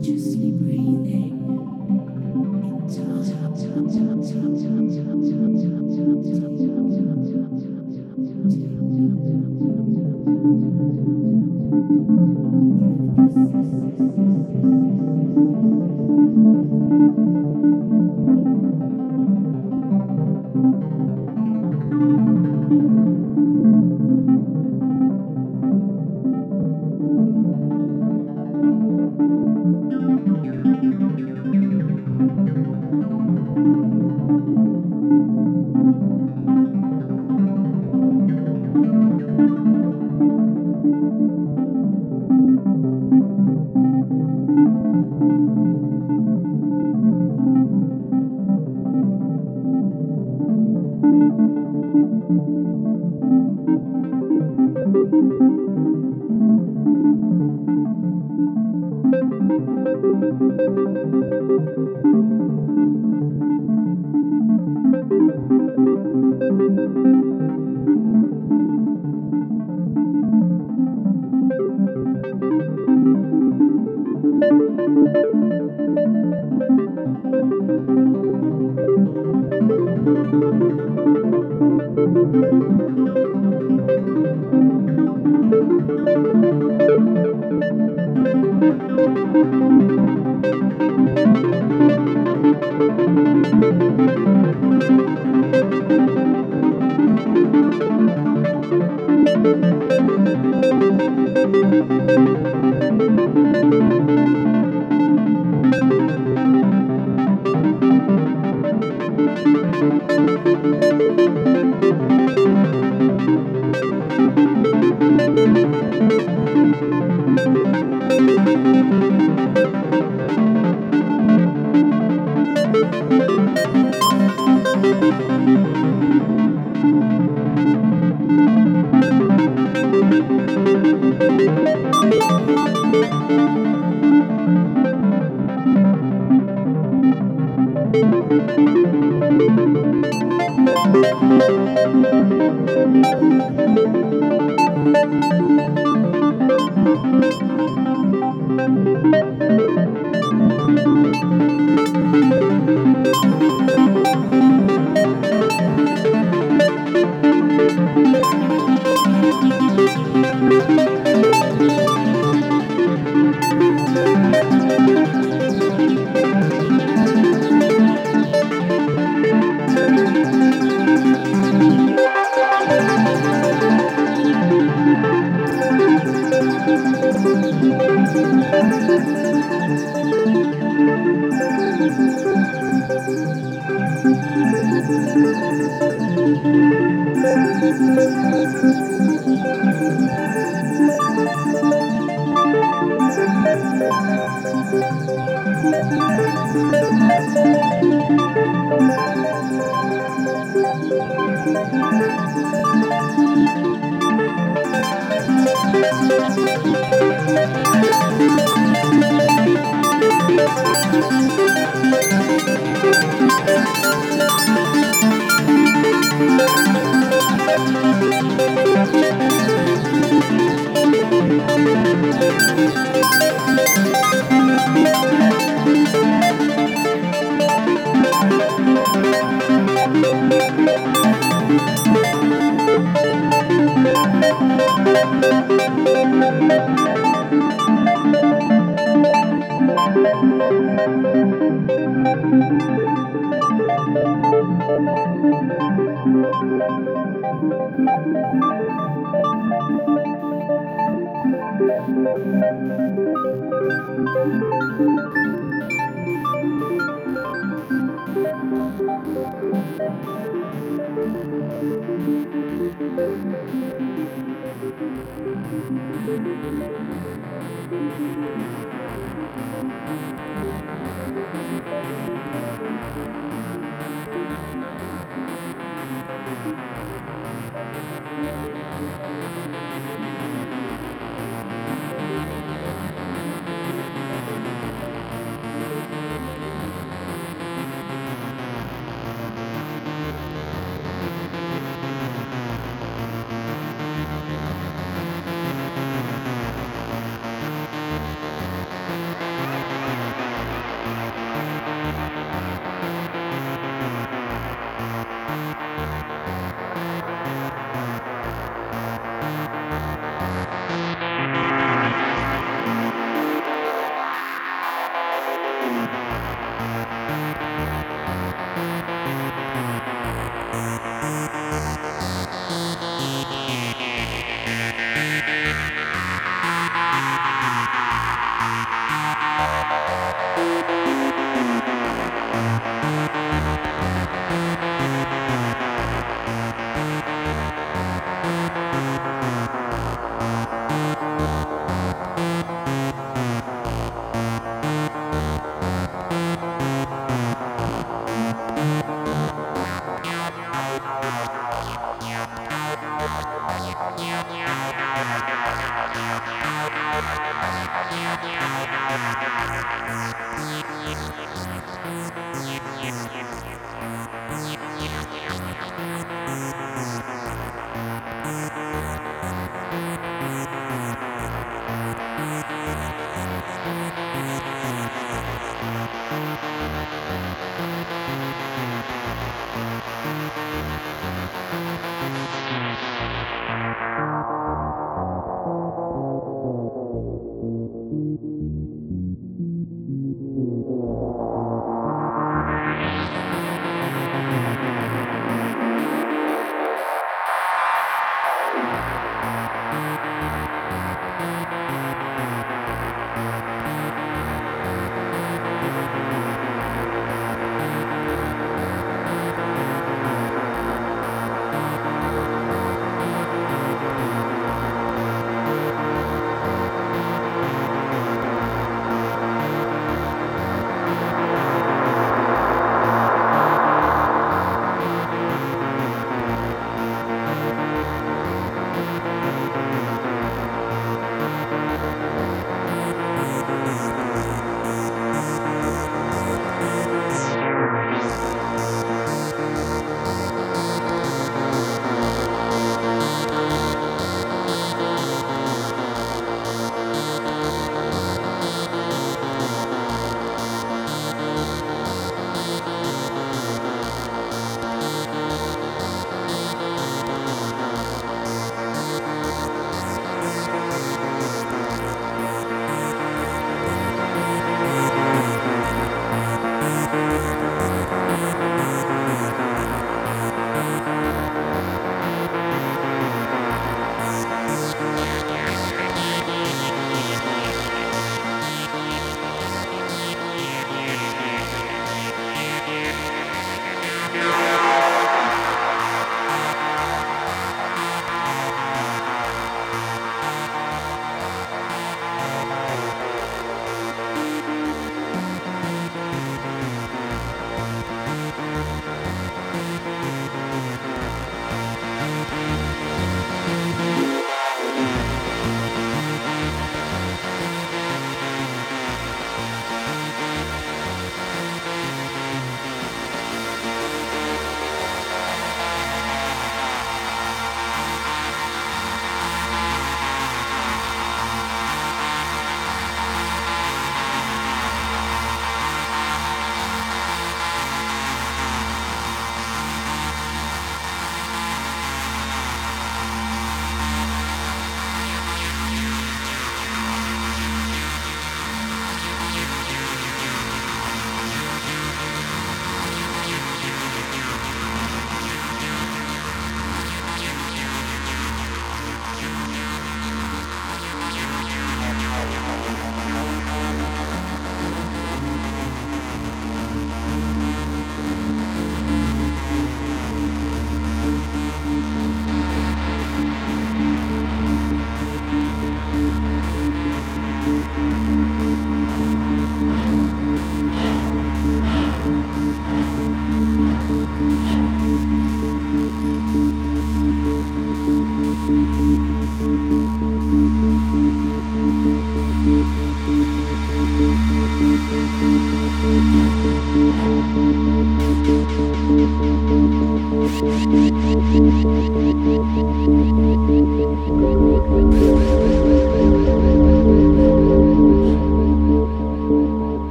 Consciously breathing